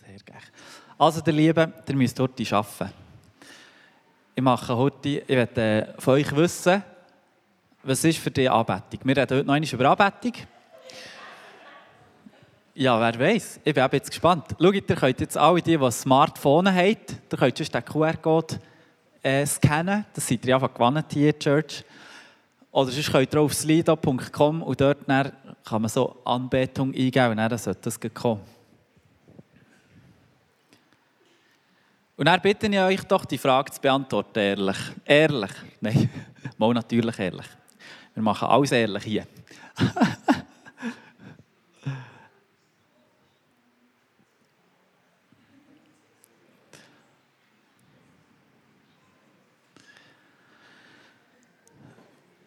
Sehr gerne. Also, ihr Lieben, ihr müsst heute arbeiten. Ich mache heute, ich werde von euch wissen, was ist für dich Anbetung. Wir reden heute noch einmal über Anbetung. Ja, wer weiß? Ich bin jetzt gespannt. Schaut, ihr könnt jetzt alle die, die ein Smartphone haben, ihr könnt sonst den QR-Code äh, scannen. Das seid ihr einfach gewonnen hier Church. Oder sonst könnt ihr auf slido.com und dort kann man so Anbetung eingeben und dann sollte das kommen. Und dann bitte ich euch doch, die Frage zu beantworten, ehrlich. Ehrlich. Nein, mal natürlich ehrlich. Wir machen alles ehrlich hier.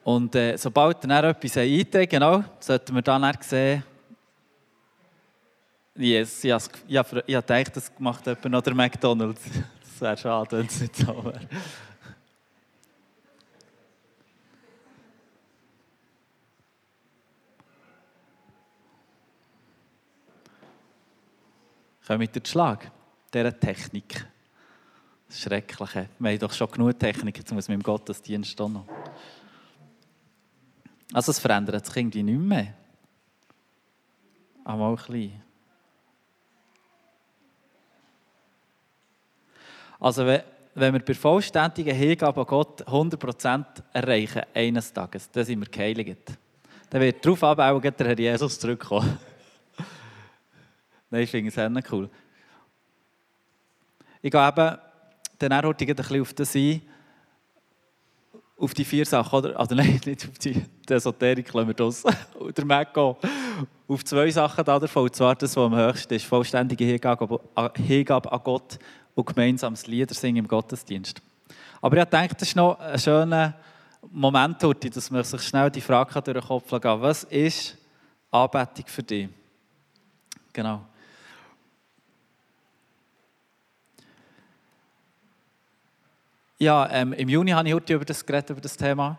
Und äh, sobald dann etwas eintragen, genau, sollten wir dann sehen, Yes, ich habe, gedacht, das macht jemand noch der McDonalds. Das wäre schade, wenn es nicht so wäre. Kommen mit dem Schlag, dieser Technik. Das Schreckliche. Wir haben doch schon genug Technik, jetzt muss man im Gottesdienst auch noch. Also es verändert sich irgendwie nicht mehr. Aber auch ein bisschen. Also wenn, wir bei vollständigen Hingabe an Gott 100% erreichen, eines Tages, dann sind wir geheiligt. Dann wird darauf abbauen, der Herr Jesus zurückkommen. Nein, ich finde es sehr cool. Ich gehe eben dann heute ein bisschen auf das ein, auf die vier Sachen, oder? Also nein, nicht auf die, die Esoterik, lassen wir das. Oder Mekko. Auf zwei Sachen davon, und zwar das, was am höchsten ist, vollständige Hingabe, Hingabe an Gott und gemeinsames Lieder singen im Gottesdienst. Aber ich denke, das ist noch ein schöner Moment, dass man sich schnell die Frage durch den Kopf kann. Was ist Anbetung für dich? Genau. Ja, ähm, im Juni habe ich heute über das geredet, über das Thema.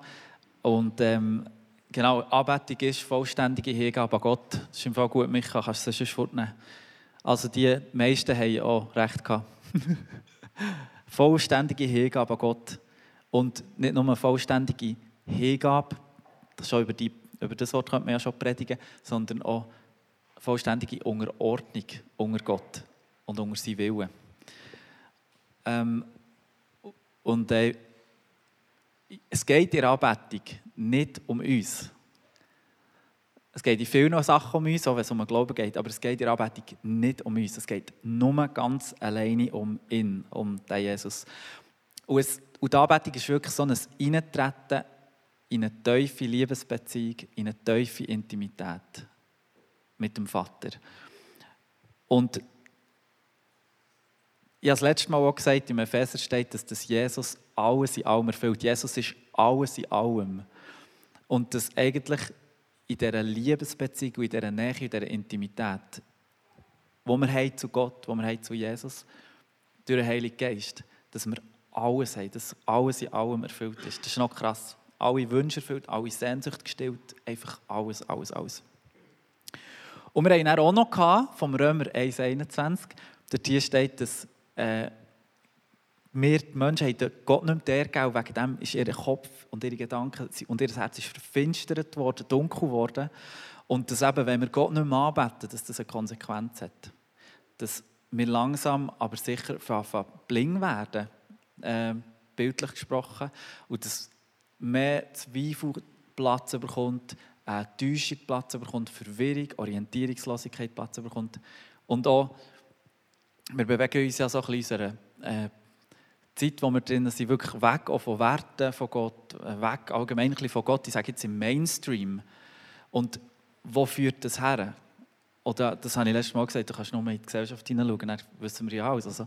Und ähm, genau, Anbetung ist vollständige Hingabe an Gott. Das ist im Fall gut, Micha, kannst du es sonst fortnehmen. Also die meisten haben auch recht gehabt. vollständige Hingabe an Gott. Und nicht nur eine vollständige Hingabe, das schon über, die, über das Wort könnte man ja schon predigen, sondern auch vollständige Unterordnung unter Gott und unter seinen Willen. Ähm, und äh, es geht in der Anbetung nicht um uns. Es geht in vielen Sachen um uns, auch wenn es um den Glauben geht, aber es geht in der Anbetung nicht um uns. Es geht nur ganz alleine um ihn, um den Jesus. Und, es, und die Anbetung ist wirklich so ein Eintreten in eine tiefe Liebesbeziehung, in eine tiefe Intimität mit dem Vater. Und ich habe das letzte Mal auch gesagt, im Epheser steht, dass das Jesus alles in allem erfüllt. Jesus ist alles in allem. Und dass eigentlich in dieser Liebesbeziehung, in dieser Nähe, in dieser Intimität, wo wir haben zu Gott, wo wir haben zu Jesus, durch den Heiligen Geist, dass wir alles haben, dass alles in allem erfüllt ist. Das ist noch krass. Alle Wünsche erfüllt, alle Sehnsucht gestillt, einfach alles, alles, alles. Und wir haben auch noch vom Römer 1,21, dort hier steht, dass äh, wir, die Menschen, haben Gott nicht mehr gegeben, wegen dem ist ihr Kopf und ihre Gedanken und ihr Herz ist verfinstert worden, dunkel geworden. Und dass eben, wenn wir Gott nicht mehr anbeten, dass das eine Konsequenz hat. Dass wir langsam, aber sicher von bling werden, äh, bildlich gesprochen, und dass mehr Zweifel Platz bekommt, äh, Täuschung Platz bekommt, Verwirrung, Orientierungslosigkeit Platz bekommt. Und auch, wir bewegen uns ja so in unserer äh, Zeit, wo wir drin sind, wirklich weg von Werten von Gott, äh, weg allgemein von Gott, ich sage jetzt im Mainstream. Und wo führt das her? Oder, das habe ich letztes Mal gesagt, du kannst nur mal in die Gesellschaft hineinschauen, dann wissen wir ja alles. Also,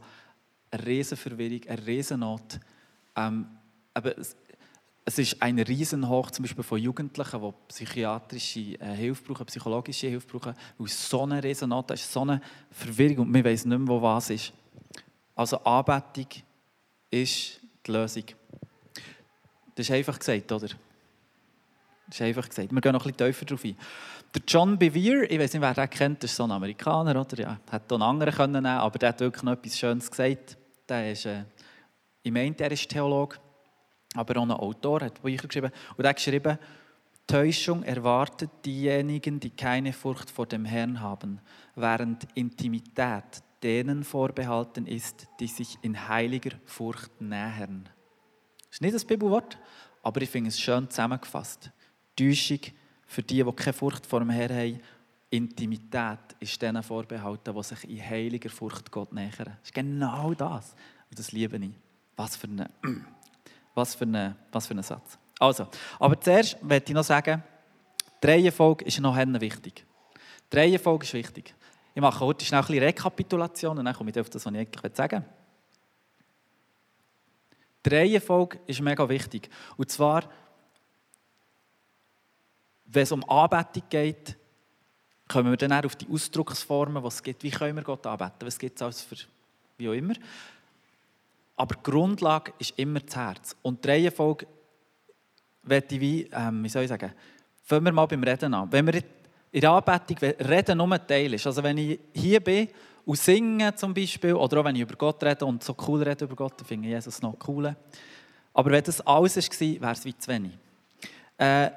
eine Riesenverwirrung, eine Riesennot. Ähm, aber es, es ist ein Riesenhoch zum Beispiel von Jugendlichen, die psychiatrische äh, Hilfe brauchen, psychologische Hilfe brauchen, weil so eine Riesennot ist, so eine Verwirrung und wir wissen nicht mehr, wo was ist. Also Anbetung ist die Lösung. Das ist einfach gesagt, oder? Das ist einfach gesagt. Wir gehen noch ein bisschen tiefer darauf ein. Der John Bevere, ich weiß nicht, wer den kennt, das ist so ein Amerikaner, oder? Ja, auch einen anderen können aber der hat wirklich noch etwas Schönes gesagt. Der ist, äh, ich meinte, er ist Theologe, aber auch ein Autor, hat Bücher geschrieben. Und er hat geschrieben, Täuschung erwartet diejenigen, die keine Furcht vor dem Herrn haben, während Intimität denen vorbehalten ist, die sich in heiliger Furcht nähern. Das ist nicht das Bibelwort, aber ich finde es schön zusammengefasst. Täuschung für die, die keine Furcht vor dem Herrn haben, Intimität ist denen vorbehalten, die sich in heiliger Furcht Gott nähern. Das ist genau das. Und das liebe ich. Was für ein, was für eine, was für ein Satz. Also, aber zuerst möchte ich noch sagen, die Reihenfolge ist noch wichtig. Die Reihenfolge ist wichtig. Ich mache heute schnell ein bisschen Rekapitulation und dann komme ich auf das, was ich eigentlich sagen will. Die Reihenfolge ist mega wichtig. Und zwar wenn es um Anbetung geht, kommen wir dann auf die Ausdrucksformen, was es gibt. Wie können wir Gott anbeten? Was gibt es alles für, wie auch immer. Aber die Grundlage ist immer das Herz. Und die Reihenfolge ich wie, ähm, wie soll ich sagen, fangen wir mal beim Reden an. Wenn wir in der Anbetung Reden nur ein Teil ist, also wenn ich hier bin und singe zum Beispiel, oder auch wenn ich über Gott rede und so cool rede über Gott, dann finde ich Jesus noch cool. Aber wenn das alles war, wäre es wie zu wenig. Äh,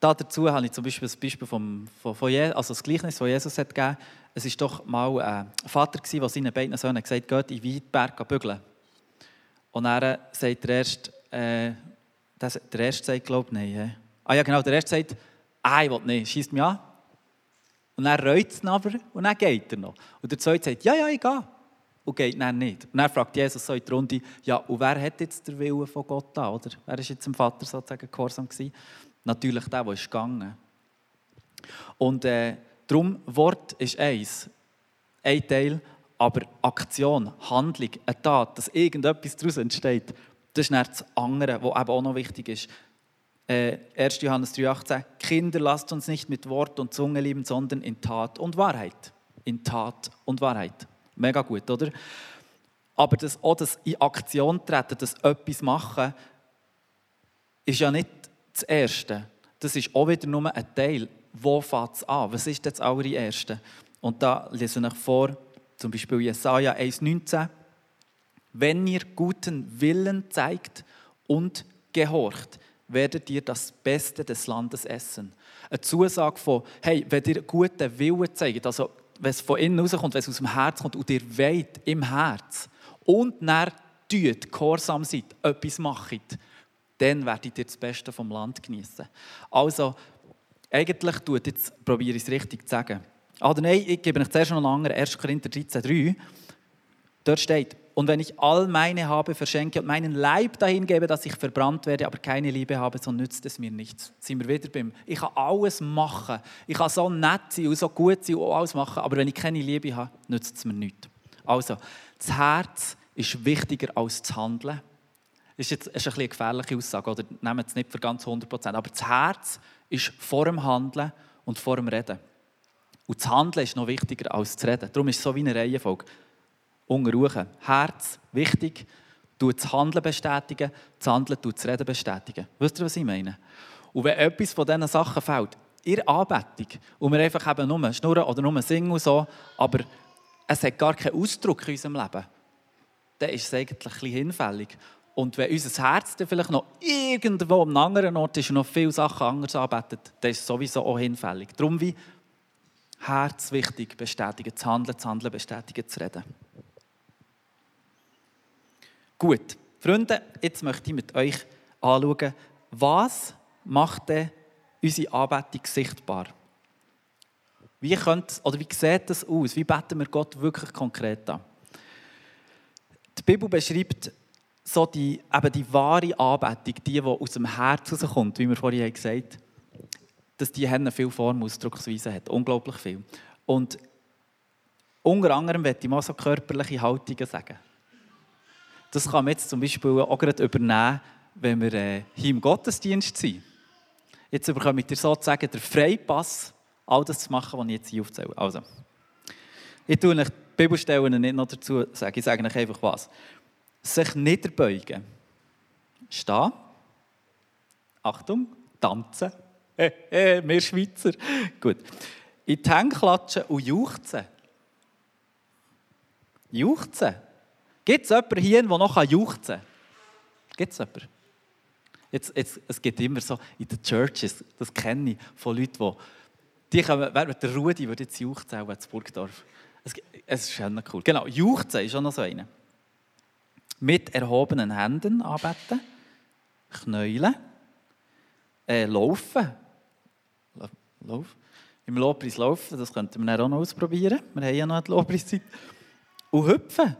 da dazu habe ich zum Beispiel das Beispiel vom, von, von Jesus, also das Gleichnis, das Jesus hat gegeben Es war doch mal ein Vater, der seinen beiden Söhnen gesagt hat, geht in den Weidberg bügeln. Und dann sagt der Erste, äh, der Erste sagt, glaube ich, nein. Ah ja, genau, der Erste sagt, ich will nicht, schießt mich an. Und dann reut es aber und dann geht er noch. Und der Zweite sagt, ja, ja, ich gehe. Und geht dann nicht. Und dann fragt Jesus so in die Runde, ja, und wer hat jetzt den Willen von Gott da, oder? Wer ist jetzt dem Vater sozusagen gehorsam gewesen? Natürlich der, der ist gegangen. Und äh, darum, Wort ist eins, ein Teil, aber Aktion, Handlung, eine Tat, dass irgendetwas daraus entsteht, das ist dann das andere, was eben auch noch wichtig ist. Äh, 1. Johannes 3,18 Kinder, lasst uns nicht mit Wort und Zunge lieben, sondern in Tat und Wahrheit. In Tat und Wahrheit. Mega gut, oder? Aber das, auch das in Aktion treten, das etwas machen, ist ja nicht das Erste, das ist auch wieder nur ein Teil. Wo fängt es an? Was ist das allererste? Und da lese ich vor, zum Beispiel Jesaja 1,19. Wenn ihr guten Willen zeigt und gehorcht, werdet ihr das Beste des Landes essen. Eine Zusage von, hey, wenn ihr guten Willen zeigt, also wenn es von innen rauskommt, wenn es aus dem Herz kommt und ihr weht im Herz und dann tut, gehorsam seid, etwas macht, dann werdet ihr das Beste vom Land genießen. Also, eigentlich tut jetzt, probiere ich es richtig zu sagen. Ah, nein, ich gebe euch zuerst noch einen anderen, 1. Korinther 13,3. Dort steht, und wenn ich all meine habe, verschenke und meinen Leib dahin gebe, dass ich verbrannt werde, aber keine Liebe habe, so nützt es mir nichts. Sind wir wieder beim, ich kann alles machen. Ich kann so nett sein und so gut sein und alles machen, aber wenn ich keine Liebe habe, nützt es mir nichts. Also, das Herz ist wichtiger als das Handeln. Das ist jetzt ist eine gefährliche Aussage, oder nehmen es nicht für ganz 100%. Aber das Herz ist vor dem Handeln und vor dem Reden. Und das Handeln ist noch wichtiger als das Reden. Darum ist es so wie eine Reihenfolge. Unterruchen. Herz, wichtig, tut das Handeln bestätigen, das Handeln tut das Reden bestätigen. Wisst ihr, was ich meine? Und wenn etwas von diesen Sachen fällt, ihr Anbetung, und wir einfach eben nur schnurren oder nur singen und so, aber es hat gar keinen Ausdruck in unserem Leben, dann ist es eigentlich ein bisschen hinfällig. Und wenn unser Herz dann vielleicht noch irgendwo am anderen Ort ist und noch viele Sachen anders arbeitet, dann ist es sowieso auch hinfällig. Darum wie Herz wichtig, bestätigen zu handeln, zu handeln, bestätigen zu reden. Gut, Freunde, jetzt möchte ich mit euch anschauen, was macht denn unsere Anbetung sichtbar? Wie, könnt, oder wie sieht das aus? Wie beten wir Gott wirklich konkret an? Die Bibel beschreibt so die, eben die wahre Anbetung, die, die aus dem Herz rauskommt, wie wir vorhin gesagt haben, dass die haben viel Form, Ausdrucksweise hat. Unglaublich viel. Und unter anderem möchte ich mal so körperliche Haltungen sagen. Das kann man jetzt zum Beispiel auch gerade übernehmen, wenn wir äh, hier im Gottesdienst sind. Jetzt bekommt ihr sozusagen den Freipass, all das zu machen, was ich jetzt hier aufzähle. Also, ich tue euch die Bibelstellen nicht noch dazu sagen, ich sage euch einfach was sich niederbeugen. Stehen. Achtung, tanzen. Hey, hey, wir Schweizer. Gut. In die Hände klatschen und juchzen. Juchzen. Gibt es jemanden hier, der noch juchzen kann? Gibt es jemanden? Jetzt, jetzt, es gibt immer so in den Churches, das kenne ich von Leuten, die, die kommen, der Rudi würde jetzt juchzen, auch in Burgdorf. Es, es ist schon cool. Genau, juchzen ist auch noch so eine. Mit erhobenen Händen anbeten, knäulen, äh, laufen. Lauf. Im Lobpreis laufen, das könnten wir auch noch ausprobieren. Wir haben ja noch die Lobpreiszeit. Und hüpfen.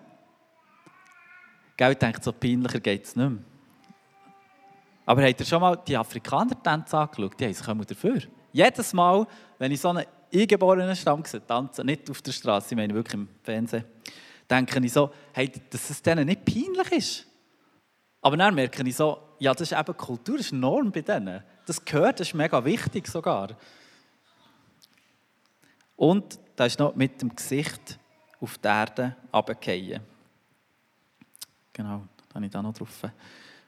Gell, ich so peinlicher geht es nicht mehr. Aber habt ihr schon mal die Afrikaner-Tänze angeschaut? Die haben sich dafür. Jedes Mal, wenn ich so einen eingeborenen Stamm sehe, tanzen, nicht auf der Straße, ich meine wirklich im Fernsehen, denke ich so, hey, dass es denen nicht peinlich ist. Aber dann merke ich so, ja, das ist eben Kultur, das ist Norm bei denen. Das gehört, das ist mega wichtig sogar. Und da ist noch mit dem Gesicht auf die Erde runterfallen. Genau, da habe ich da noch drauf.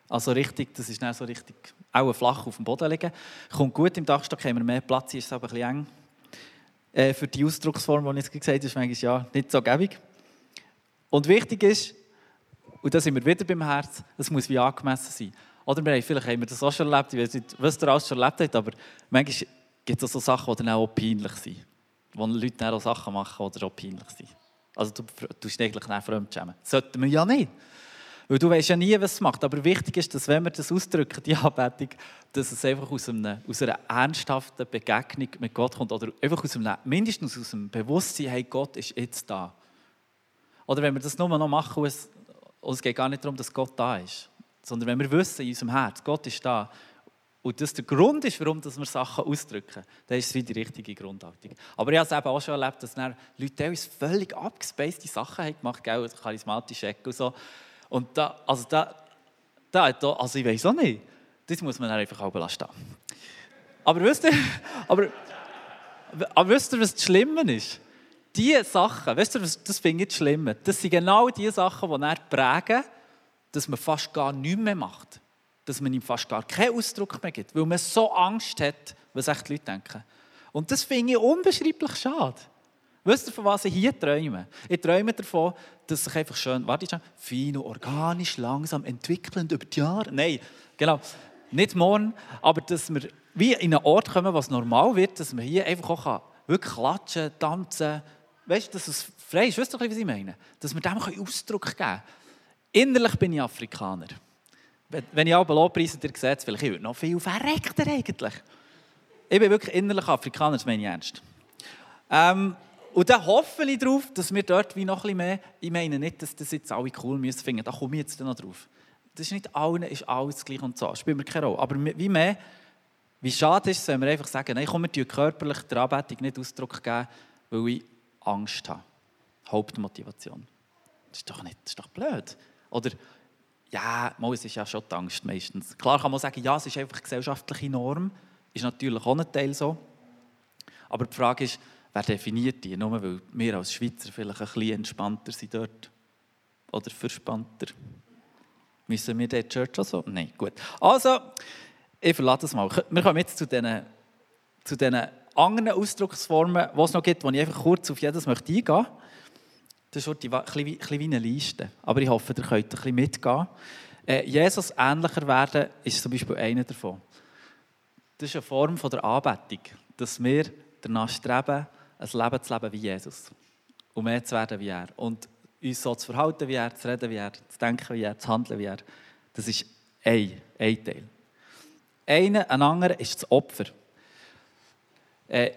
Also richtig, das ist dann so richtig, auch flach auf dem Boden liegen. Kommt gut, im Dachstock haben wir mehr Platz, ist es aber ein bisschen eng. Äh, für die Ausdrucksform, die ich jetzt gesagt habe, ist manchmal ja nicht so gäbig. Und wichtig ist, und da sind wir wieder beim Herz, es muss wie angemessen sein. Oder wir haben, vielleicht haben wir das auch schon erlebt, ich weiß nicht, was ihr alles schon erlebt habt, aber manchmal gibt es auch so Sachen, die dann auch peinlich sind. Wo Leute dann auch Sachen machen, die auch peinlich sind. Also du tust eigentlich nicht fremdschämen. Das sollten wir ja nicht. Weil du weißt ja nie, was es macht. Aber wichtig ist, dass wenn wir das ausdrücken, die Anbetung, dass es einfach aus, einem, aus einer ernsthaften Begegnung mit Gott kommt. Oder einfach aus einem, mindestens aus dem Bewusstsein, hey, Gott ist jetzt da. Oder wenn wir das nur noch machen, es, es geht gar nicht darum, dass Gott da ist. Sondern wenn wir wissen in unserem Herz, Gott ist da, und das der Grund ist, warum wir Sachen ausdrücken, dann ist es wie die richtige Grundhaltung. Aber ich habe es eben auch schon erlebt, dass Leute völlig abgespacede Sachen haben gemacht haben, charismatisch und so. Und da, also da, da, also ich weiß auch nicht. Das muss man einfach auch stehen. Aber wisst ihr, aber, aber wisst ihr, was das Schlimme ist? Diese Sachen, wisst ihr, das finde ich das Schlimme. Das sind genau die Sachen, die dann prägen, dass man fast gar nichts mehr macht. Dass man ihm fast gar keinen Ausdruck mehr gibt, weil man so Angst hat, was echt die Leute denken. Und das finde ich unbeschreiblich schade. Wisst ihr, von was ich hier träume? Ich träume davon, dass sich einfach schön, warte schon, fein und organisch, langsam entwickelnd über die Jahre. Nein, genau, nicht morgen, aber dass wir wie in einen Ort kommen, was normal wird, dass man hier einfach auch wirklich klatschen, tanzen, weißt du, dass es frei ist. Weißt du, was ich meine? Dass wir dem Ausdruck geben können. Innerlich bin ich Afrikaner. Wenn ich auch Lobpreise dir sehe, vielleicht ich noch viel verreckter eigentlich. Ich bin wirklich innerlich Afrikaner, das meine ich ernst. Ähm, und dann hoffe ich darauf, dass wir dort wie noch ein bisschen mehr, ich meine nicht, dass das jetzt alle cool müssen finden, da komme ich jetzt noch drauf. Das ist nicht allen, ist alles gleich und so, das spielt mir keine Rolle. Aber wie mehr, wie schade ist es, wenn wir einfach sagen, nein, komm, wir körperlich der Anbetung nicht Ausdruck geben, weil ich Angst habe. Hauptmotivation. Das ist doch nicht, das ist doch blöd. Oder, ja, mal, es ist ja schon die Angst meistens. Klar kann man sagen, ja, es ist einfach gesellschaftliche Norm, ist natürlich auch ein Teil so. Aber die Frage ist, wer definiert die? Nur weil wir als Schweizer vielleicht ein bisschen entspannter sind dort. Oder verspannter. Müssen wir dort Church auch so? Nein, gut. Also, ich verlasse das mal. Wir kommen jetzt zu diesen, zu diesen anderen Ausdrucksformen, die es noch gibt, wo ich einfach kurz auf jedes möchte eingehen möchte. Das ist ein bisschen wie eine Liste. Aber ich hoffe, ihr könnt ein bisschen mitgehen. Äh, Jesus ähnlicher werden ist zum Beispiel einer davon. Das ist eine Form der Anbetung, dass wir danach streben, ein Leben zu leben wie Jesus. Und mehr zu werden wie er. Und uns so zu verhalten wie er, zu reden wie er, zu denken wie er, zu handeln wie er. Das ist ein, ein Teil. Einer, ein anderer ist das Opfer. Äh,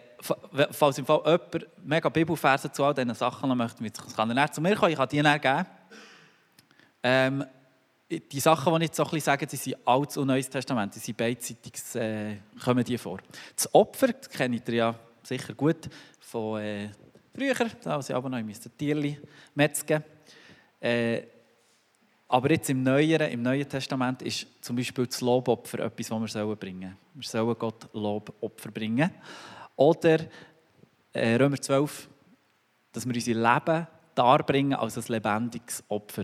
falls im Fall jemand mega Bibelverse zu all diesen Sachen möchte, kann er zu mir kommen, ich kann die dann geben. Ähm, die Sachen, die ich jetzt so ein sage, sind Altes und Neues Testament, die sind beidseitig, äh, kommen die vor. Das Opfer, das kennt ihr ja sicher gut von äh, früher, als ich aber noch ein Tierli metzgen. Äh, aber jetzt im Neueren, im Neuen Testament ist zum Beispiel das Lobopfer etwas, was wir bringen sollen. Wir sollen Gott Lobopfer bringen. Oder äh, Römer 12, dass wir unser Leben darbringen als ein lebendiges Opfer.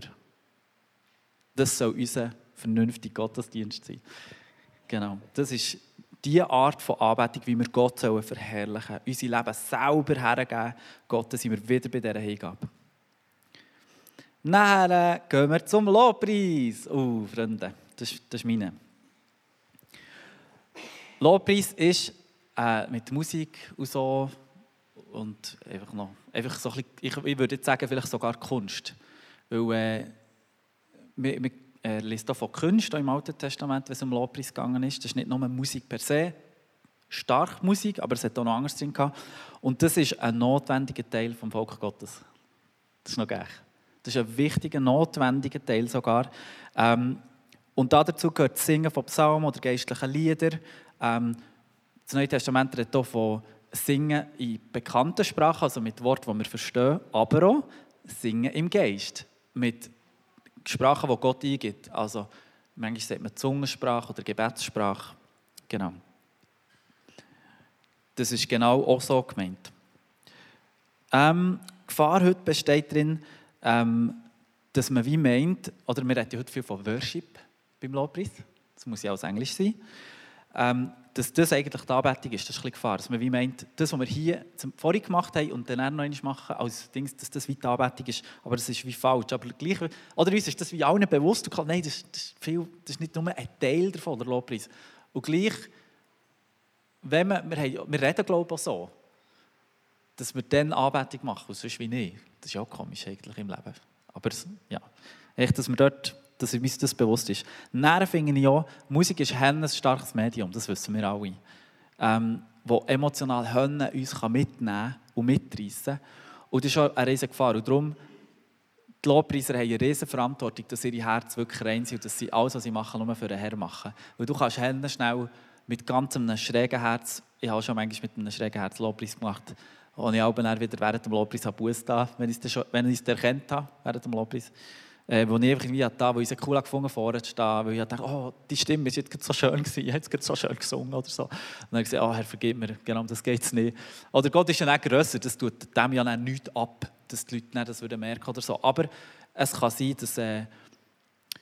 Das soll unser vernünftiger Gottesdienst sein. Genau, das ist die Art von Anbetung, wie wir Gott verherrlichen sollen, unser Leben selber hergeben, Gott, sind wir wieder bei dieser Hingabe. Nachher gehen wir zum Lobpreis. Oh, Freunde, das, das ist meine. Lobpreis ist äh, mit Musik und so und einfach noch, einfach so ein bisschen, ich, ich würde jetzt sagen, vielleicht sogar Kunst. Weil äh, wir, wir äh, liest hier von Kunst im Alten Testament, wenn es um Lobpreis gegangen ist. Das ist nicht nur Musik per se, stark Musik, aber es hat auch noch anderes drin gehabt. Und das ist ein notwendiger Teil vom Volk Gottes. Das ist noch geil. Das ist ein wichtiger, notwendiger Teil sogar. Ähm, und dazu gehört das Singen von Psalmen oder geistlichen Lieder. Ähm, das Neue Testament redet hier von Singen in bekannten Sprachen, also mit Worten, die wir verstehen, aber auch Singen im Geist, mit Sprachen, die Gott eingibt. Also manchmal sagt man Zungensprache oder Gebetssprache. Genau. Das ist genau auch so gemeint. Ähm, Gefahr heute besteht darin, ähm, dass man wie meint, oder wir reden heute viel von Worship beim Lobpreis, das muss ja auch Englisch sein, ähm, dass das eigentlich die Anbetung ist. Das ist ein Gefahr. Dass man wie meint, das, was wir hier vorhin gemacht haben und dann noch einmal machen, als Ding, dass das wie die Anbetung ist. Aber das ist wie falsch. Aber gleich, oder uns ist das wie allen bewusst. Nein, das, das, ist viel, das ist nicht nur ein Teil davon, der Lobpreis. Und gleich, wenn man, wir, haben, wir reden glaube ich auch so, dass wir dann Anbetung machen sonst wie nicht. Das ist auch komisch eigentlich im Leben. Aber ja, echt, dass wir dort dass uns das bewusst ist. Dann finde ich auch, Musik ist ein starkes Medium, das wissen wir alle. Ähm, wo emotional Hönne uns mitnehmen und mitreißen Und das ist auch eine riesige Gefahr. Und darum, die Lobpreiser haben eine riesige Verantwortung, dass ihre Herz wirklich rein sind und dass sie alles, was sie machen, nur für den Herrn machen. Weil du kannst Hände schnell mit ganz einem schrägen Herz, ich habe schon manchmal mit einem schrägen Herz Lobpreis gemacht, und ich auch wieder während dem Lobpreis Buß da, wenn ich es erkennt habe, während dem Lobpreis äh, wo ich irgendwie da, wo ich es cool gefunden vorne zu stehen, weil ich dachte, oh, die Stimme ist jetzt so schön gewesen, ich habe jetzt so schön gesungen oder so. Und dann habe ich gesagt, oh, Herr, vergib mir, genau das geht es nicht. Oder Gott ist ja nicht grösser, das tut dem ja nichts ab, dass die Leute nicht das würden merken oder so. Aber es kann sein, dass äh,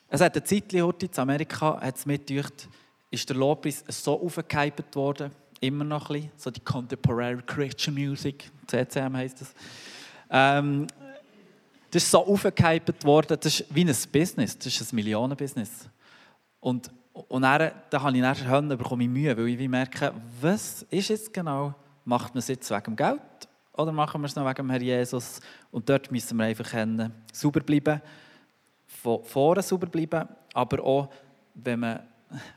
es hat eine Zeit in Amerika, hat es mitgedacht, ist der Lobpreis so aufgehypt worden, immer noch ein bisschen, so die Contemporary Christian Music, CCM heisst das. Ähm, das ist so aufgehypt worden, das ist wie ein Business, das ist ein Millionenbusiness. Und, und dann, dann habe ich dann bekomme Mühe, weil ich merke, was ist jetzt genau, macht man es jetzt wegen dem Geld oder machen wir es noch wegen dem Herr Jesus? Und dort müssen wir einfach sauber bleiben, von vorne sauber bleiben, aber auch, wenn man,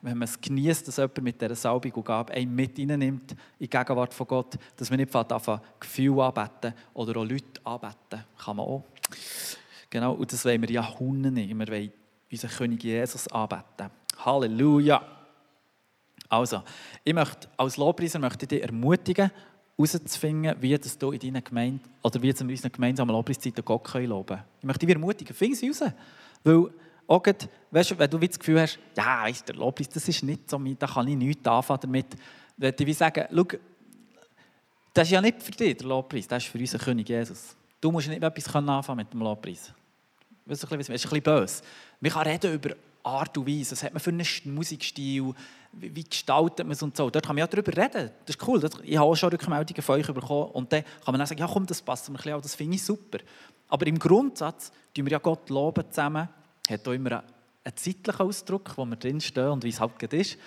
wenn man es genießt, dass jemand mit dieser Salbung und Gabe einen mit nimmt in die Gegenwart von Gott, dass man nicht anfangen, Gefühle anbeten oder auch Leute anbeten, kann man auch. Genau, und das wollen wir ja Hunden nicht. Wir wollen unseren König Jesus anbeten. Halleluja! Also, ich möchte, als Lobpreiser möchte ich dich ermutigen, herauszufinden, wie das du in deiner Gemeinde, oder wie wir in unserer gemeinsamen Lobpreiszeiten Gott loben können. Ich möchte dich ermutigen, finde sie raus. Weil, auch grad, weißt, wenn du das Gefühl hast, ja, weißt, der Lobpreis, das ist nicht so, da kann ich nichts anfangen damit, würde ich sagen, schau, das ist ja nicht für dich, der Lobpreis, das ist für unseren König Jesus. Du musst nicht etwas anfangen mit dem Lobpreis. Das ist ein bisschen böse. Man kann reden über Art und Weise. Was hat man für einen Musikstil? Wie gestaltet man es und so? Dort kann man ja darüber reden. Das ist cool. Ich habe auch schon Rückmeldungen von euch bekommen. Und dann kann man dann sagen, ja komm, das passt mir ein bisschen Das finde ich super. Aber im Grundsatz tun wir ja Gott loben zusammen. Hat auch immer einen zeitlichen Ausdruck, wo wir drinstehen und wie es halt ist.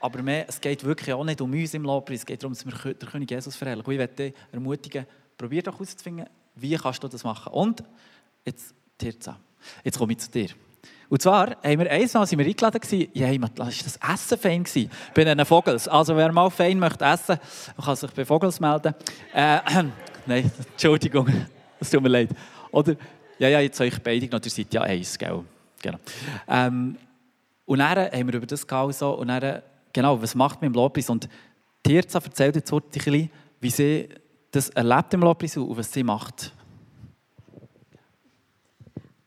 Aber mehr, es geht wirklich auch nicht um uns im Lobpreis. Es geht darum, dass wir den König Jesus verherrlichen. Ich möchte ermutigen, probier doch herauszufinden, wie kannst du das machen? Und jetzt, Tirza, jetzt komme ich zu dir. Und zwar haben wir einmal sind wir eingeladen gewesen, ja, das das Essen fein gewesen, bei den Vogels. Also wer mal fein möchte essen, kann sich bei Vogels melden. Äh, nein, Entschuldigung, es tut mir leid. Oder, ja, ja, jetzt euch beide noch, ihr seid ja eins, gell? Genau. Ähm, und dann haben wir über das gehabt so, und dann, genau, was macht man im Lobpreis? Und Tirza erzählt jetzt heute ein bisschen, wie sie das erlebt im Lobpreis und was sie macht?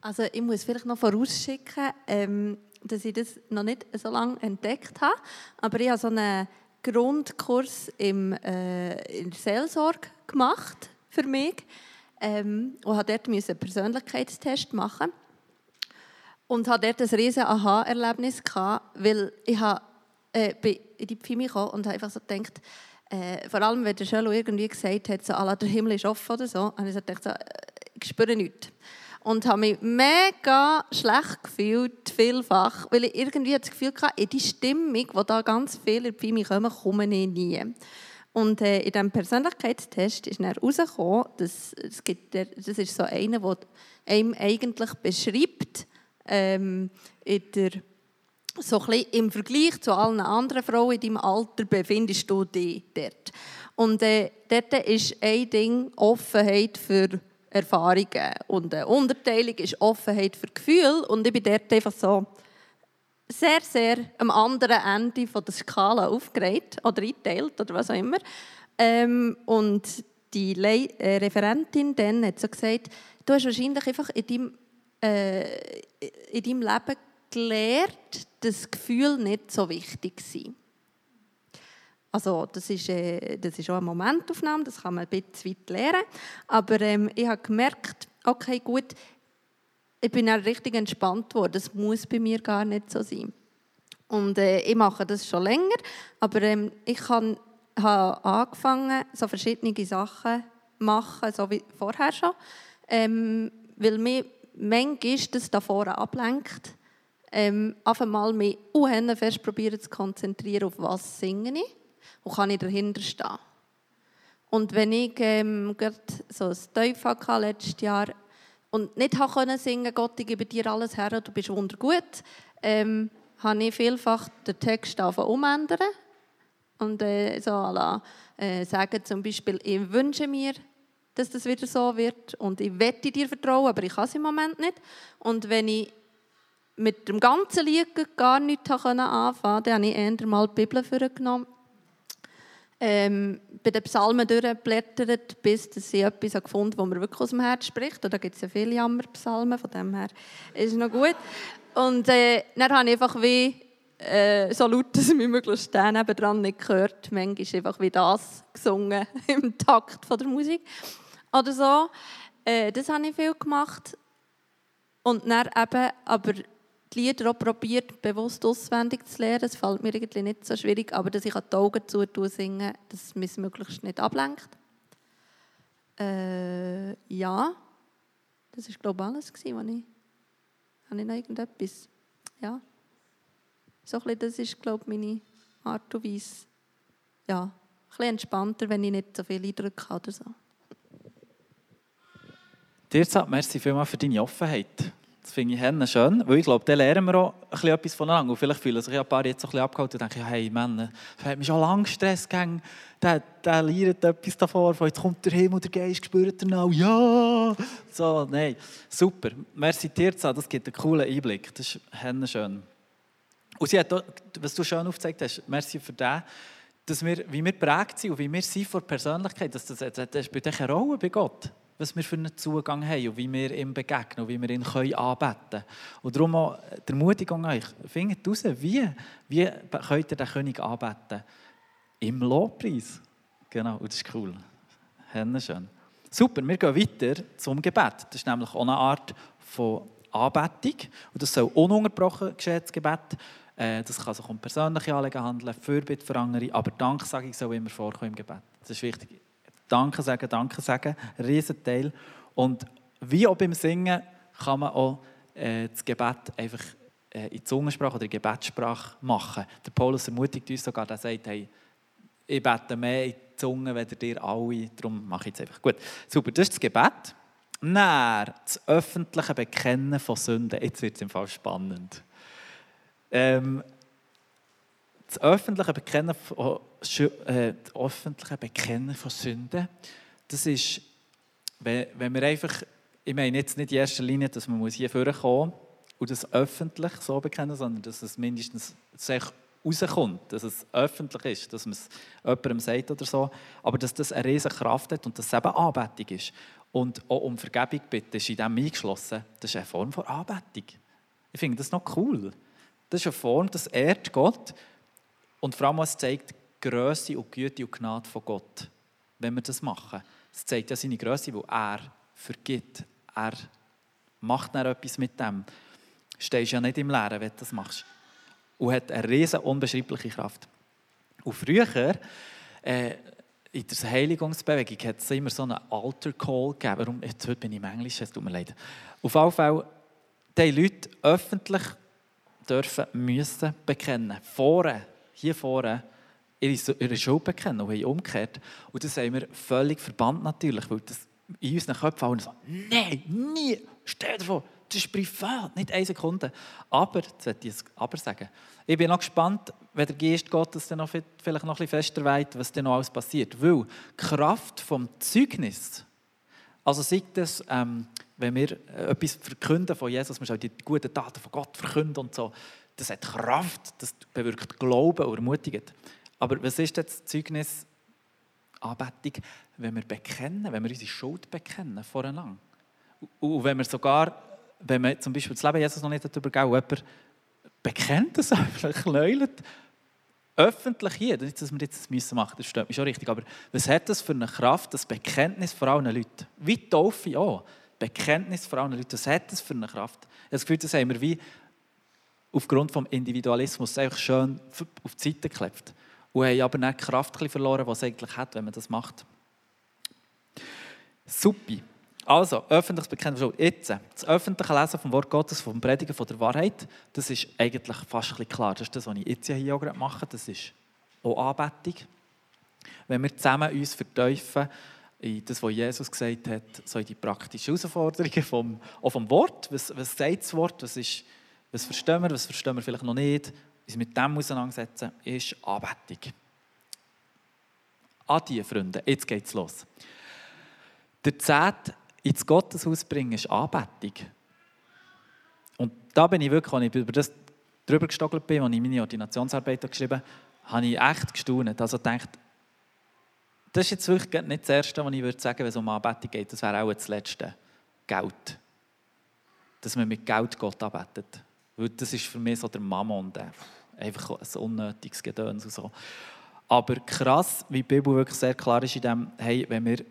Also ich muss vielleicht noch vorausschicken, ähm, dass ich das noch nicht so lange entdeckt habe, aber ich habe so einen Grundkurs im, äh, in der Seelsorge gemacht für mich ähm, und habe dort einen Persönlichkeitstest machen und hatte dort ein riesiges Aha-Erlebnis weil ich habe äh, bin in die Pfimi gekommen und habe einfach so gedacht, äh, vor allem, wenn der Schölo irgendwie gesagt hat, so, der Himmel ist offen oder so, habe ich so gedacht, so, äh, ich spüre nichts. Und habe mich mega schlecht gefühlt, vielfach, weil ich irgendwie das Gefühl hatte, in die Stimmung, die da ganz viele bei mir kommen, komme ich nie. Und äh, in diesem Persönlichkeitstest ist dann herausgekommen, dass es gibt, das ist so einer, der einem eigentlich beschreibt, ähm, in der, so ein im Vergleich zu allen anderen Frauen in deinem Alter befindest du dich dort. Und äh, dort ist ein Ding Offenheit für Erfahrungen. Und eine Unterteilung ist Offenheit für Gefühle. Und ich bin dort einfach so sehr, sehr am anderen Ende von der Skala aufgeregt oder eingeteilt oder was auch immer. Ähm, und die Le äh, Referentin dann hat so gesagt, du hast wahrscheinlich einfach in deinem, äh, in deinem Leben gelernt, dass Gefühle nicht so wichtig sind. Also das ist, äh, das ist auch eine Momentaufnahme, das kann man ein bisschen weit lernen. Aber ähm, ich habe gemerkt, okay, gut, ich bin auch richtig entspannt worden. Das muss bei mir gar nicht so sein. Und äh, ich mache das schon länger, aber ähm, ich habe angefangen, so verschiedene Sachen zu machen, so wie vorher schon, ähm, weil mir manchmal das da vorne ablenkt. Ähm, auf einmal mich fest probieren zu konzentrieren, auf was singe ich und kann ich dahinter stehen. Und wenn ich ähm, so ein Teufel hatte letztes Jahr und nicht konnte singen, Gott, ich gebe dir alles her, du bist wundergut, ähm, habe ich vielfach den Text umändern und äh, so äh, sagen zum Beispiel, ich wünsche mir, dass das wieder so wird und ich wette dir vertrauen, aber ich kann es im Moment nicht. Und wenn ich mit dem ganzen Lied gar nichts anfangen konnte, dann habe ich eher mal die Bibel vorgenommen ähm, bei den Psalmen durchblättert, bis ich etwas gefunden habe, das mir wirklich aus dem Herz spricht. Und da gibt es ja viele Jammerpsalmen, von dem her ist es noch gut. Und äh, dann habe ich einfach wie, äh, so laut, dass ich möglichst den nebendran nicht gehört, manchmal einfach wie das gesungen im Takt von der Musik. Oder so. Äh, das habe ich viel gemacht. Und dann eben, aber die Lieder auch probiert, bewusst auswendig zu lernen. Das fällt mir irgendwie nicht so schwierig, aber dass ich die Augen zu singen dass es mich möglichst nicht ablenkt. Äh, ja, das war glaube ich alles, was ich... Habe ich noch irgendetwas? Ja. So ein bisschen, das ist glaube ich meine Art und Weise. Ja, ein bisschen entspannter, wenn ich nicht so viele Eindrücke habe oder so. Dir, merci vielmals für deine Offenheit. Das finde ich schön, weil ich glaube, da lernen wir auch ein bisschen etwas voneinander. Und vielleicht fühlen sich ein paar jetzt so ein bisschen abgehalten und denken, hey Männer, das hat mich schon lange Stress gegeben. Der, der lernt etwas davor, von jetzt kommt der Himmel, der Geist, spürt er noch, ja! So, nein, super. Merci Tirza, das gibt einen coolen Einblick. Das ist schön. Und sie hat auch, was du schön aufgezeigt hast, merci für das, dass wir, wie wir prägt sind und wie wir sind vor Persönlichkeit, das, das, das, das spielt eine Rolle bei Gott was wir für einen Zugang haben und wie wir ihm begegnen und wie wir ihn können anbeten können. Und darum auch die Ermutigung an euch, findet heraus, wie, wie könnt ihr den König anbeten? Im Lobpreis. Genau, und das ist cool. Schön. Super, wir gehen weiter zum Gebet. Das ist nämlich auch eine Art von Anbetung. Und das soll ununterbrochen geschehen, das Gebet. Äh, das kann sich um persönliche Anliegen handeln, Fürbitte für andere, aber Danksagung soll immer vorkommen im Gebet. Das ist wichtig. Danke sagen, Danke sagen, ein Riesenteil. Und wie auch beim Singen kann man auch äh, das Gebet einfach äh, in Zungensprache oder in Gebetssprache machen. Der Paulus ermutigt uns sogar, er sagt, hey, ich bete mehr in die Zunge, wenn ihr alle, darum mache ich es einfach. Gut, super, das ist das Gebet. Dann das öffentliche Bekennen von Sünden. Jetzt wird es im Fall spannend. Ähm, das öffentliche Bekennen von, äh, das von Sünden, das ist, wenn, wenn wir einfach, ich meine jetzt nicht in erster Linie, dass man hier vorkommen und das öffentlich so bekennen, sondern dass es mindestens rauskommt, dass es öffentlich ist, dass man es jemandem sagt oder so, aber dass das eine riesige Kraft hat und dass es eben Anbetung ist. Und auch um Vergebung bitten ist in dem eingeschlossen. Das ist eine Form von Anbetung. Ich finde das noch cool. Das ist eine Form, das ehrt Gott und vor allem, es zeigt Größe und Güte und Gnade von Gott, wenn wir das machen. Es zeigt ja seine Größe, wo er vergibt. Er macht dann etwas mit dem. Du stehst ja nicht im Leeren, wenn du das machst. und hat eine riesen unbeschreibliche Kraft. Und früher, äh, in der Heiligungsbewegung, hat es immer so einen Altar Call gegeben. Warum? Jetzt heute bin ich im Englisch, es tut mir leid. Auf jeden Fall, die Leute öffentlich dürfen, müssen bekennen. Vorne, hier vorne, ihre, ihre Schuld bekennen und haben umgekehrt. Und das haben wir völlig verbannt natürlich, weil das in unseren Köpfen auch so, nein, nie, stell dir vor, das ist privat, nicht eine Sekunde. Aber, jetzt werde ich aber sagen, ich bin noch gespannt, wenn der Geist Gottes dann noch vielleicht noch ein bisschen fester weiß, was dann noch alles passiert. Weil die Kraft vom Zeugnis, also sagt das, ähm, wenn wir äh, etwas verkünden von Jesus, wir sollen die guten Taten von Gott verkünden und so, das hat Kraft, das bewirkt Glauben und ermutigt. Aber was ist das Zeugnis, Anbetung, wenn wir bekennen, wenn wir unsere Schuld bekennen voreinander? Und wenn wir sogar, wenn wir zum Beispiel das Leben Jesus noch nicht übergeben jemand bekennt das einfach, knäult, öffentlich hier, nicht, dass wir das müssen machen, das stimmt mich schon richtig, aber was hat das für eine Kraft, das Bekenntnis vor allen Leuten? Wie Taufe auch. Bekenntnis vor allen Leuten, was hat das für eine Kraft? Ich habe das Gefühl, das haben wir wie aufgrund des Individualismus einfach schön auf die Seite geklebt. Und haben aber nicht die Kraft verloren, die es eigentlich hat, wenn man das macht. Supi. Also, öffentliches Bekenntnis. Jetzt, das öffentliche Lesen vom Wort Gottes, vom Predigen von der Wahrheit, das ist eigentlich fast ein klar. Das ist das, was ich jetzt hier auch gerade mache. Das ist auch Anbetung. Wenn wir zusammen uns vertiefen in das, was Jesus gesagt hat, so in die praktischen Herausforderungen vom, auch vom Wort. Was, was sagt das Wort? Was, ist, was verstehen wir, was verstehen wir vielleicht noch nicht? Uns mit dem auseinandersetzen, ist Anbetung. Adieu, Freunde. Jetzt geht's los. Der Zehnt ins Gotteshaus bringen, ist Anbetung. Und da bin ich wirklich, als ich über das drüber gestockelt bin, als ich meine Ordinationsarbeit geschrieben habe, habe ich echt gestaunt. Also gedacht, das ist jetzt wirklich nicht das Erste, was ich würde sagen, wenn es um Anbetung geht. Das wäre auch das Letzte. Geld. Dass man mit Geld Gott arbeitet. Weil das ist für mich so der Mammon, einfach ein unnötiges Gedöns und so. Aber krass, wie die Bibel wirklich sehr klar ist in dem, hey, wenn wir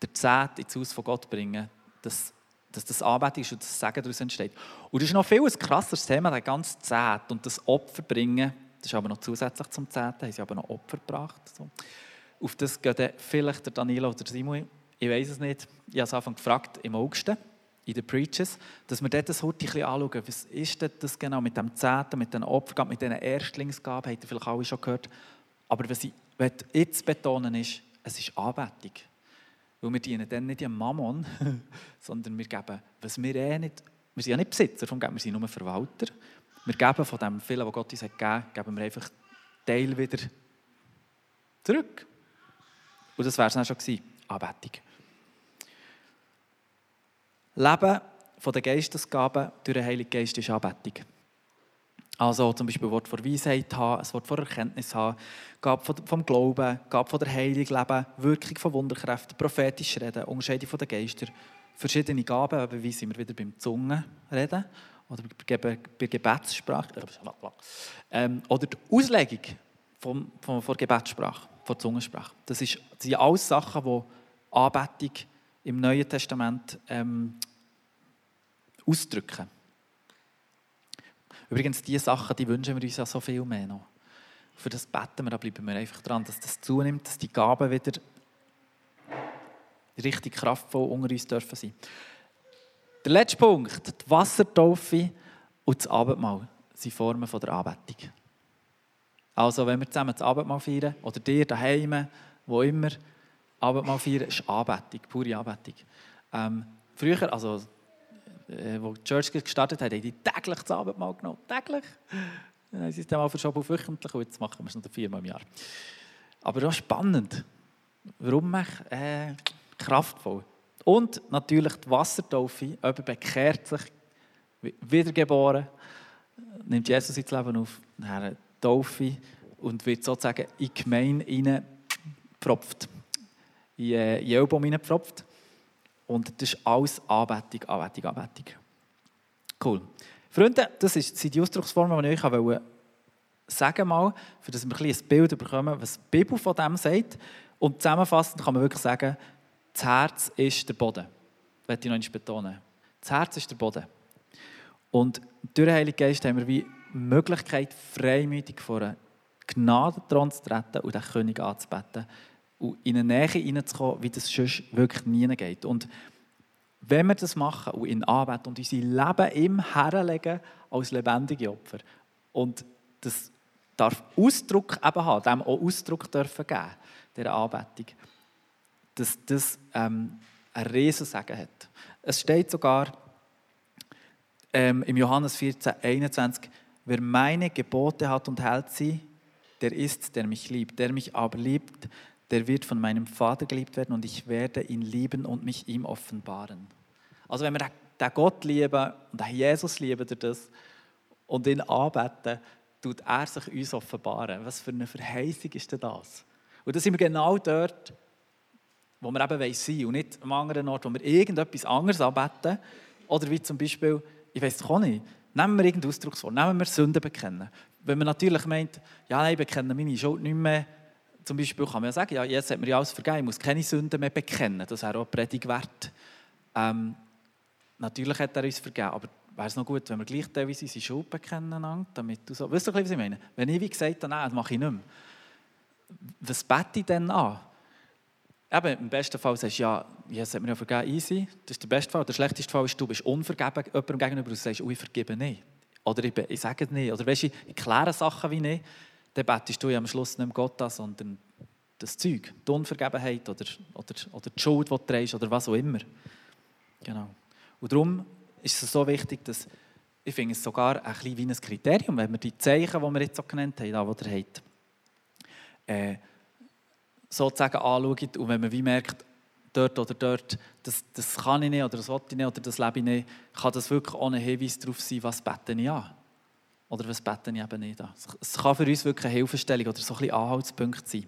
der Zehnt ins Haus von Gott bringen, dass, dass das Anbetung ist und das Segen daraus entsteht. Und das ist noch viel ein krasseres Thema, der ganze Zehnt und das Opfer bringen. Das ist aber noch zusätzlich zum Zehnt, haben sie aber noch Opfer gebracht. So. Auf das geht vielleicht der Danilo oder Simon, ich weiß es nicht. Ich habe es Anfang gefragt, im August, in den Preaches, dass wir dort das heute ein bisschen anschauen. Was ist denn das genau mit dem Zehnten, mit den Opfergaben, mit diesen Erstlingsgaben, habt ihr vielleicht alle schon gehört. Aber was ich jetzt betonen ist, es ist Anbetung. Weil wir dienen dann nicht dem Mammon, sondern wir geben, was wir eh nicht, wir sind ja nicht Besitzer vom Geld, wir sind nur Verwalter. Wir geben von dem vielen, was Gott uns hat gegeben, geben wir einfach Teil wieder zurück. Und das wäre es dann schon gewesen, Anbetung. Leben von den Geistesgaben durch den Heiligen Geist ist Anbetung. Also zum Beispiel ein Wort von Weisheit haben, ein Wort von Erkenntnis haben, Gabe vom Glauben, Gabe von der Heilung leben, Wirkung von Wunderkräften, prophetisch reden, Unterscheidung von den Geistern, verschiedene Gaben, eben wie sind wir wieder beim Zungen reden oder bei Gebetssprache ähm, oder die Auslegung von, von, von Gebetssprache, von Zungensprache. Das, ist, das sind alles Sachen, die Anbetung im Neuen Testament ähm, ausdrücken. Übrigens, diese Sachen, die wünschen wir uns ja so viel mehr noch. Für das beten wir, da bleiben wir einfach dran, dass das zunimmt, dass die Gaben wieder richtig kraftvoll unter uns dürfen sein. Der letzte Punkt, die Wassertaufe und das Abendmahl sind Formen der Anbetung. Also, wenn wir zusammen das Abendmahl feiern, oder dir daheim, wo immer, Abendmahl feiern, ist Anbetung, pure Anbetung. Ähm, früher, also äh, wo die Church gestartet hat, haben die täglich das Abendmahl genommen. Täglich. Dann haben sie es dann mal verschoben auf wöchentlich und jetzt machen wir es noch viermal im Jahr. Aber auch spannend. Warum äh, kraftvoll? Und natürlich die Wassertaufe. Jemand bekehrt sich, wiedergeboren, nimmt Jesus ins Leben auf, eine Taufe und wird sozusagen in die Gemeinde hineingepfropft. In, äh, in Album hineingepfropft. Und das ist alles Anbetung, Anbetung, Anbetung. Cool. Freunde, das sind die Ausdrucksformen, die ich euch sagen mal, für dass wir ein, Bild bekommen, was die Bibel von dem sagt. Und zusammenfassend kann man wirklich sagen, das Herz ist der Boden. Das möchte ich noch einmal betonen. Das Herz ist der Boden. Und durch den Heiligen Geist haben wir wie Möglichkeit, freimütig vor einen Gnadenthron zu treten und den König anzubeten und in eine Nähe hineinzukommen, wie das sonst wirklich nie geht. Und wenn wir das machen und ihn anbeten und unser Leben ihm herlegen als lebendige Opfer und das darf Ausdruck eben haben, dem auch Ausdruck dürfen geben, dieser Anbetung, dass das ähm, ein Riesensegen hat. Es steht sogar ähm, im Johannes 14, 21, wer meine Gebote hat und hält sie, der ist, der mich liebt. Der mich aber liebt, der wird von meinem Vater geliebt werden und ich werde ihn lieben und mich ihm offenbaren. Also wenn wir den Gott lieben und den Jesus lieben durch das und ihn anbeten, tut er sich uns offenbaren. Was für eine Verheißung ist denn das? Und da sind wir genau dort, wo wir eben sein und nicht am anderen Ort, wo wir irgendetwas anderes anbeten. Oder wie zum Beispiel, ich weiß es auch nicht, nehmen wir irgendeinen Ausdrucksform, nehmen wir Sünden bekennen. Wenn man natürlich meint, ja, nein, ich bekenne meine Schuld nicht mehr, zum Beispiel kann man ja sagen, ja, jetzt hat mir ja alles vergeben, ich muss keine Sünden mehr bekennen. Das wäre auch eine Predigt wert. Ähm, natürlich hat er uns vergeben, aber wäre es noch gut, wenn wir gleich teilweise unsere Schuld bekennen, damit du so... Weißt du, was ich meine? Wenn ich wie gesagt habe, nein, das mache ich nicht mehr. Was bete ich denn an? Eben, im besten Fall sagst du, ja, Jesus hat mir ja vergeben, easy. Das ist der beste Fall. Der schlechteste Fall ist, du bist unvergeben jemandem gegenüber und sagst, oh, ich vergebe nicht. Oder ich, ich sage es nicht. Oder weißt du, ich kläre Sachen wie nicht. Dann betest du ja am Schluss nicht Gott an, sondern das Zeug, die Unvergebenheit oder, oder, oder die Schuld, die du trägst oder was auch immer. Genau. Und darum ist es so wichtig, dass ich finde es sogar ein bisschen wie ein Kriterium, wenn wir die Zeichen, die wir jetzt so genannt haben, da, die ihr habt, äh, sozusagen anschaut und wenn man wie merkt, dort oder dort, das, das kann ich nicht oder das will ich nicht oder das lebe ich nicht, kann das wirklich ohne Hinweis darauf sein, was bete ich an. Oder was bete ich eben nicht an. Es kann für uns wirklich eine Hilfestellung oder so ein bisschen Anhaltspunkt sein.